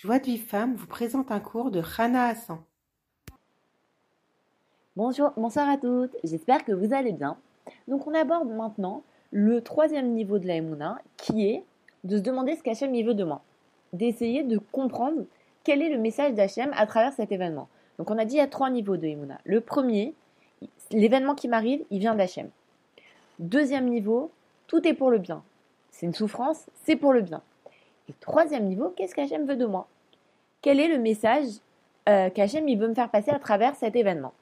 Joie de Vie Femme vous présente un cours de Rana Hassan. Bonjour, bonsoir à toutes, j'espère que vous allez bien. Donc on aborde maintenant le troisième niveau de la Emouna qui est de se demander ce qu'Hachem y veut de moi. D'essayer de comprendre quel est le message d'Hachem à travers cet événement. Donc on a dit il y a trois niveaux de Emouna. Le premier, l'événement qui m'arrive, il vient d'Hachem. Deuxième niveau, tout est pour le bien. C'est une souffrance, c'est pour le bien. Et troisième niveau, qu'est-ce qu'Hachem veut de moi? Quel est le message euh, qu'Hachem veut me faire passer à travers cet événement?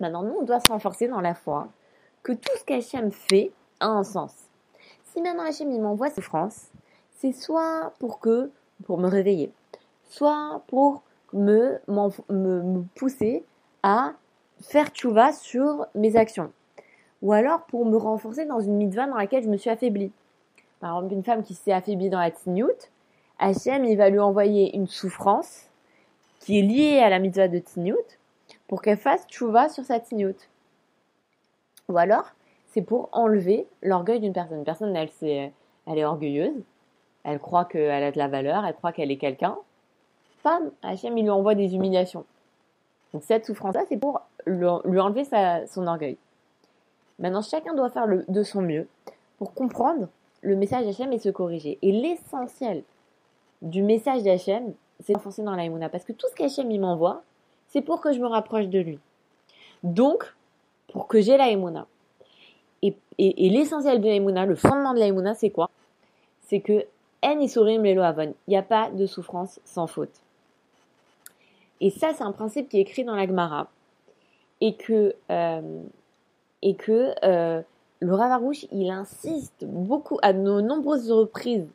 Maintenant, nous, on doit se renforcer dans la foi que tout ce qu'Hachem fait a un sens. Si maintenant Hachem m'envoie souffrance, c'est soit pour que pour me réveiller, soit pour me, me, pousser à faire tchouva sur mes actions, ou alors pour me renforcer dans une mitzvah dans laquelle je me suis affaiblie. Par exemple, une femme qui s'est affaiblie dans la tzniut, Hachem, il va lui envoyer une souffrance qui est liée à la mitzvah de tzniut pour qu'elle fasse tchouva sur sa tzniut. Ou alors, c'est pour enlever l'orgueil d'une personne. Une personne, elle, est, elle est orgueilleuse, elle croit qu'elle a de la valeur, elle croit qu'elle est quelqu'un. Femme, Hachem, il lui envoie des humiliations. Donc cette souffrance-là, c'est pour lui enlever son orgueil. Maintenant, chacun doit faire de son mieux pour comprendre le message d'Hachem et se corriger. Et l'essentiel du message d'Hachem, c'est d'enfoncer dans la Parce que tout ce qu'Hachem m'envoie, c'est pour que je me rapproche de lui. Donc, pour que j'ai la Et, et, l'essentiel de la le fondement de la c'est quoi? C'est que En Isurim. Il n'y a pas de souffrance sans faute. Et ça, c'est un principe qui est écrit dans la Gemara. Et que, euh, et que euh, le Ravarouche, il insiste beaucoup à de nombreuses reprises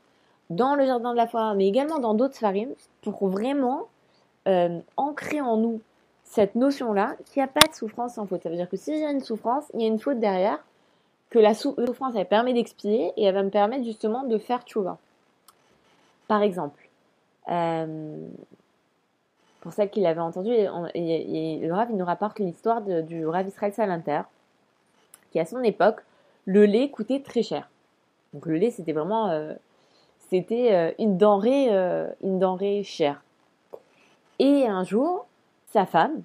dans le jardin de la foi, mais également dans d'autres farim, pour vraiment euh, ancrer en nous cette notion-là qu'il n'y a pas de souffrance sans faute. Ça veut dire que si j'ai une souffrance, il y a une faute derrière, que la souffrance, elle permet d'expier et elle va me permettre justement de faire tchouva. Par exemple, euh, pour celle qui l'avait entendu, le Rav, il nous rapporte l'histoire du Rav Israël Salinter, qui à son époque le lait coûtait très cher. Donc le lait, c'était vraiment, euh, c'était euh, une denrée, euh, une denrée chère. Et un jour, sa femme,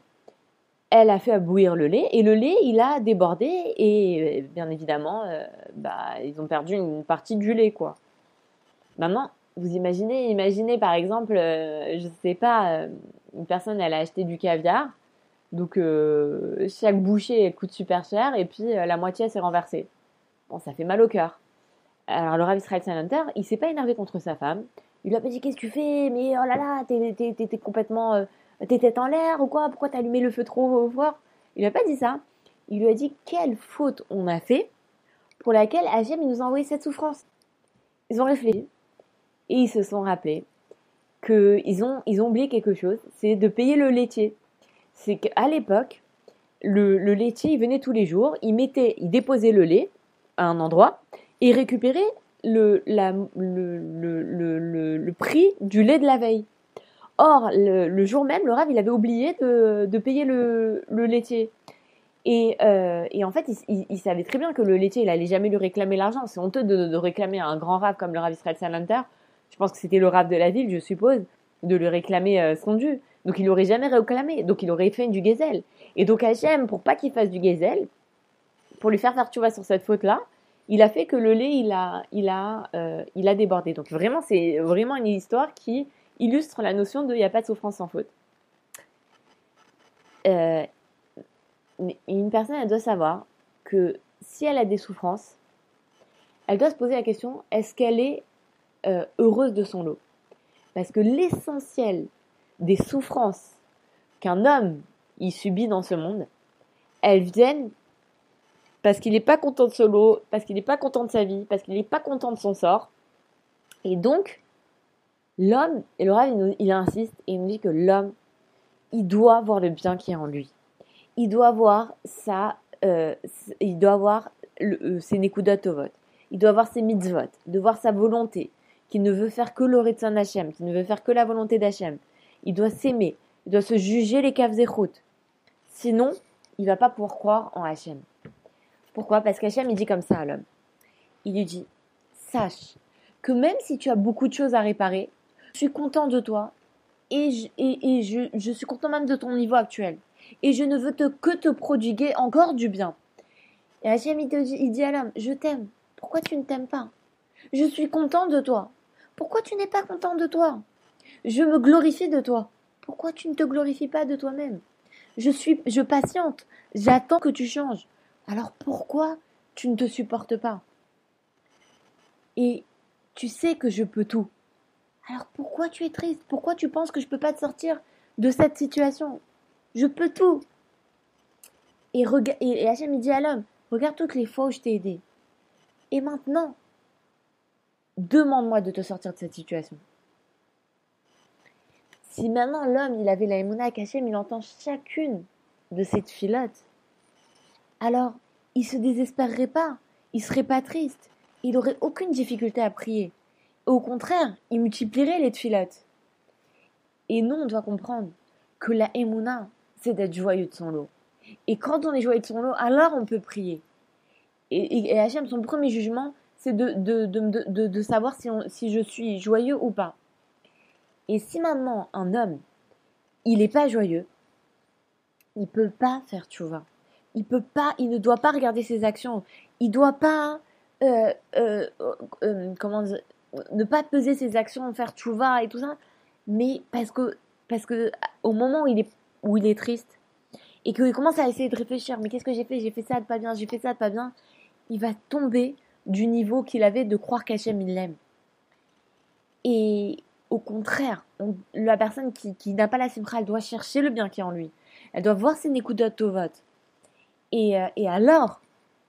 elle a fait bouillir le lait et le lait, il a débordé et bien évidemment, bah, ils ont perdu une partie du lait, quoi. Maintenant, vous imaginez, imaginez par exemple, je sais pas, une personne, elle a acheté du caviar, donc chaque bouchée elle coûte super cher et puis la moitié s'est renversée. Bon, ça fait mal au cœur. Alors le Rav Israël Salanter, il s'est pas énervé contre sa femme. Il lui a pas dit qu'est-ce que tu fais, mais oh là là, t'es complètement, euh, t'es tête en l'air ou quoi? Pourquoi t'as allumé le feu trop fort Il lui a pas dit ça. Il lui a dit quelle faute on a fait pour laquelle Hachem nous a envoyé cette souffrance. Ils ont réfléchi et ils se sont rappelés qu'ils ont, ils ont oublié quelque chose, c'est de payer le laitier. C'est qu'à l'époque, le, le laitier, il venait tous les jours, il mettait, il déposait le lait un endroit et récupérer le, la, le, le, le, prix du lait de la veille. Or, le, jour même, le Rav, il avait oublié de, de payer le, laitier. Et, euh, et, en fait, il, savait très bien que le laitier, il allait jamais lui réclamer l'argent. C'est honteux de, de, réclamer à un grand Rav comme le Rav Israël Salanter. Je pense que c'était le Rav de la ville, je suppose, de lui réclamer euh, son dû. Donc, il n'aurait jamais réclamé. Donc, il aurait fait du gazelle. Et donc, Hachem, pour pas qu'il fasse du gazelle, pour lui faire faire tu sur cette faute-là, il a fait que le lait, il a, il a, euh, il a débordé. Donc vraiment, c'est vraiment une histoire qui illustre la notion de il n'y a pas de souffrance sans faute. Euh, une personne, elle doit savoir que si elle a des souffrances, elle doit se poser la question, est-ce qu'elle est, euh, heureuse de son lot? Parce que l'essentiel des souffrances qu'un homme y subit dans ce monde, elles viennent parce qu'il n'est pas content de solo, parce qu'il n'est pas content de sa vie, parce qu'il n'est pas content de son sort. Et donc, l'homme, et le rêve, il, insiste et il nous dit que l'homme, il doit voir le bien qui est en lui. Il doit voir ça, euh, il doit voir euh, ses nekudot vote. Il doit voir ses mitzvot, de voir sa volonté, qu'il ne veut faire que le son Hachem, qu'il ne veut faire que la volonté d'Hachem. Il doit s'aimer, il doit se juger les caves et routes. Sinon, il va pas pouvoir croire en Hachem. Pourquoi? Parce qu'Hachem, il dit comme ça à l'homme. Il lui dit, sache que même si tu as beaucoup de choses à réparer, je suis content de toi et, je, suis content même de ton niveau actuel. Et je ne veux que te prodiguer encore du bien. Et Hachem, il, il dit à l'homme, je t'aime. Pourquoi tu ne t'aimes pas? Je suis content de toi. Pourquoi tu n'es pas content de toi? Je me glorifie de toi. Pourquoi tu ne te glorifies pas de toi-même? Je suis, je patiente. J'attends que tu changes. Alors pourquoi tu ne te supportes pas? Et tu sais que je peux tout. Alors pourquoi tu es triste? Pourquoi tu penses que je ne peux pas te sortir de cette situation? Je peux tout. Et, et Hachem il dit à l'homme, regarde toutes les fois où je t'ai aidé. Et maintenant, demande-moi de te sortir de cette situation. Si maintenant l'homme, il avait la émouna Hachem, il entend chacune de ces filottes, alors il se désespérerait pas, il serait pas triste, il aurait aucune difficulté à prier. Au contraire, il multiplierait les tfilotes. Et nous, on doit comprendre que la émouna, c'est d'être joyeux de son lot. Et quand on est joyeux de son lot, alors on peut prier. Et, et, Hachem, son premier jugement, c'est de, savoir si je suis joyeux ou pas. Et si maintenant un homme, il n'est pas joyeux, il peut pas faire tchouva. Il peut pas, il ne doit pas regarder ses actions. Il doit pas, euh, euh, euh, comment ne pas peser ses actions, faire tchouva et tout ça. Mais parce que, parce que au moment où il est, où il est triste et qu'il commence à essayer de réfléchir, mais qu'est-ce que j'ai fait? J'ai fait ça de pas bien, j'ai fait ça de pas bien. Il va tomber du niveau qu'il avait de croire qu'Hachem il l'aime. Et au contraire, la personne qui, qui n'a pas la simra, elle doit chercher le bien qui est en lui. Elle doit voir ses nekudotes au vote. Et, euh, et alors,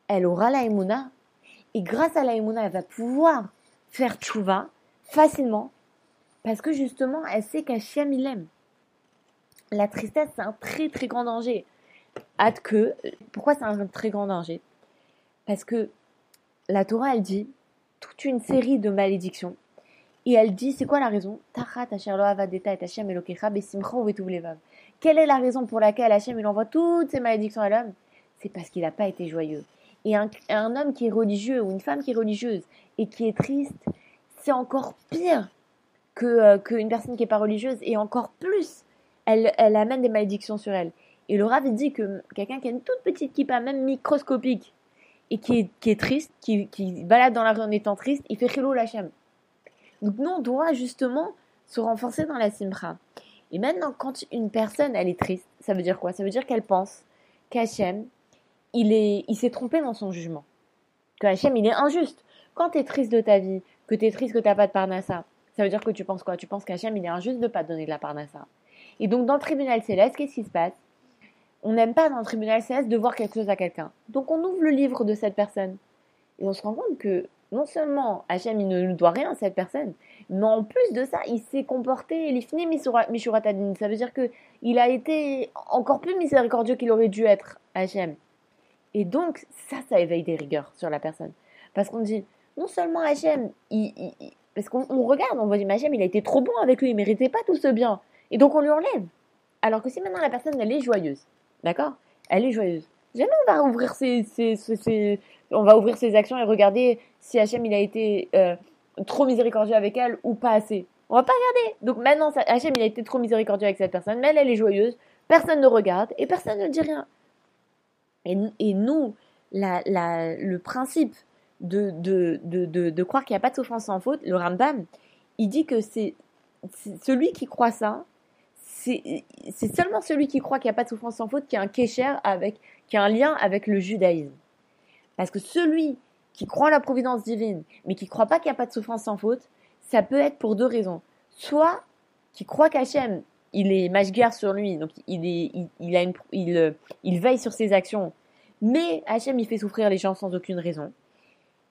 elle aura la emuna. Et grâce à la emuna, elle va pouvoir faire tchouva facilement. Parce que justement, elle sait qu'Hachem il aime. La tristesse, c'est un très très grand danger. Pourquoi c'est un très grand danger? Parce que la Torah, elle dit toute une série de malédictions. Et elle dit, c'est quoi la raison? Quelle est la raison pour laquelle Hachem il envoie toutes ces malédictions à l'homme? C'est parce qu'il n'a pas été joyeux. Et un, homme qui est religieux ou une femme qui est religieuse et qui est triste, c'est encore pire que euh, qu'une personne qui n'est pas religieuse et encore plus, elle, elle amène des malédictions sur elle. Et le Rav dit que quelqu'un qui a une toute petite kippa, même microscopique, et qui est, qui est triste, qui, qui, balade dans la rue en étant triste, il fait la Lachem. Donc nous, on doit justement se renforcer dans la simra. Et maintenant, quand une personne, elle est triste, ça veut dire quoi? Ça veut dire qu'elle pense qu'Hachem, il est, il s'est trompé dans son jugement. Que Hachem, il est injuste. Quand tu es triste de ta vie, que tu es triste que tu n'as pas de parnassa, ça veut dire que tu penses quoi? Tu penses qu'Hachem, il est injuste de ne pas donner de la parnassa. Et donc, dans le tribunal céleste, qu'est-ce qui se passe? On n'aime pas dans le tribunal céleste de voir quelque chose à quelqu'un. Donc on ouvre le livre de cette personne. Et on se rend compte que non seulement Hachem il ne doit rien à cette personne, mais en plus de ça, il s'est comporté, il est fini. Ça veut dire que il a été encore plus miséricordieux qu'il aurait dû être Hachem. Et donc, ça, ça éveille des rigueurs sur la personne. Parce qu'on dit, non seulement Hachem, il, parce qu'on regarde, on va dire, Hachem, il a été trop bon avec lui, il méritait pas tout ce bien. Et donc on lui enlève. Alors que si maintenant la personne, elle est joyeuse, D'accord? Elle est joyeuse. Jamais on va ouvrir ses, on va ouvrir ses actions et regarder si Hachem il a été euh, trop miséricordieux avec elle ou pas assez. On va pas regarder. Donc maintenant, Hachem il a été trop miséricordieux avec cette personne, mais elle, elle est joyeuse. Personne ne regarde et personne ne dit rien. Et, nous, le principe de, croire qu'il n'y a pas de souffrance sans faute, le Rambam, il dit que c'est celui qui croit ça, c'est seulement celui qui croit qu'il n'y a pas de souffrance sans faute qui a un kécher avec, qui a un lien avec le judaïsme. Parce que celui qui croit la providence divine, mais qui ne croit pas qu'il n'y a pas de souffrance sans faute, ça peut être pour deux raisons. Soit qui croit qu'Hachem, il est mashgar sur lui, donc il, est, il, a une, il, il veille sur ses actions, mais Hachem, il fait souffrir les gens sans aucune raison.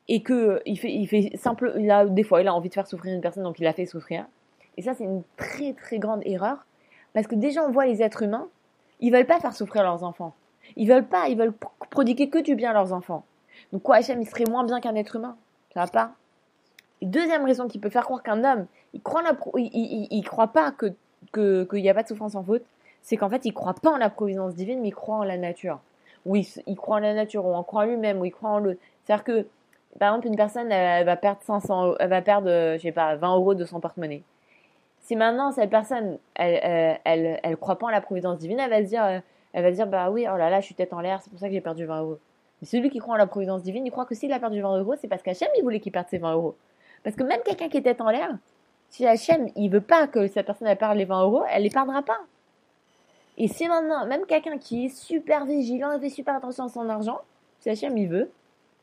Et que il fait, il fait simple, il a, des fois, il a envie de faire souffrir une personne, donc il la fait souffrir. Et ça, c'est une très très grande erreur parce que déjà, on voit les êtres humains, ils veulent pas faire souffrir leurs enfants. Ils veulent pas, ils veulent prodiguer que du bien à leurs enfants. Donc quoi, Hachem, il serait moins bien qu'un être humain? Ça va pas Deuxième raison qui peut faire croire qu'un homme, il croit, la il, il, croit pas que qu'il n'y a pas de souffrance en faute, c'est qu'en fait, il croit pas en la providence divine, mais il croit en la nature. Oui, il croit en la nature, ou en croit lui-même, ou il croit en le. C'est-à-dire que, par exemple, une personne, elle, va perdre 500, elle va perdre, je sais pas, 20 euros de son porte-monnaie Si maintenant cette personne, elle, elle, elle, elle croit pas en la providence divine, elle va se dire, euh, elle va se dire, bah oui, oh là là, je suis tête en l'air, c'est pour ça que j'ai perdu 20 euros. Mais celui qui croit en la providence divine, il croit que s'il a perdu 20 euros, c'est parce qu'Hachem, il voulait qu'il perde ses 20 euros. Parce que même quelqu'un qui est tête en l'air, si Hachem, il veut pas que cette personne, elle perde les 20 euros, elle les perdra pas. Et si maintenant, même quelqu'un qui est super vigilant et fait super attention à son argent, si Hachem, il veut,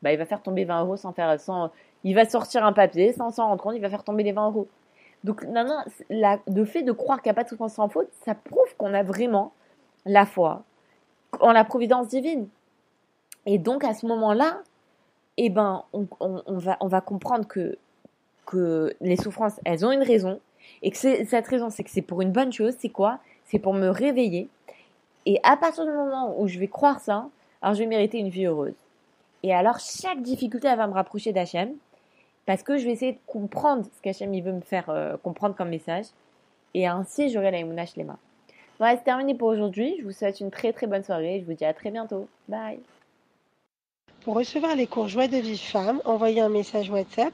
bah, il va faire tomber 20 euros sans faire, sans, il va sortir un papier sans s'en rendre compte, il va faire tomber les 20 euros. Donc, maintenant, la, le fait de croire qu'il n'y a pas de souffrance sans faute, ça prouve qu'on a vraiment la foi en la providence divine. Et donc, à ce moment-là, eh ben, on, va, on va comprendre que, que les souffrances, elles ont une raison. Et que cette raison, c'est que c'est pour une bonne chose. C'est quoi? C'est pour me réveiller. Et à partir du moment où je vais croire ça, alors je vais mériter une vie heureuse. Et alors, chaque difficulté, elle va me rapprocher d'Hachem. Parce que je vais essayer de comprendre ce qu'Hachem il veut me faire euh, comprendre comme message. Et ainsi, j'aurai la les mains. Voilà, c'est terminé pour aujourd'hui. Je vous souhaite une très très bonne soirée. Je vous dis à très bientôt. Bye. Pour recevoir les cours Joie de Vive Femme, envoyez un message WhatsApp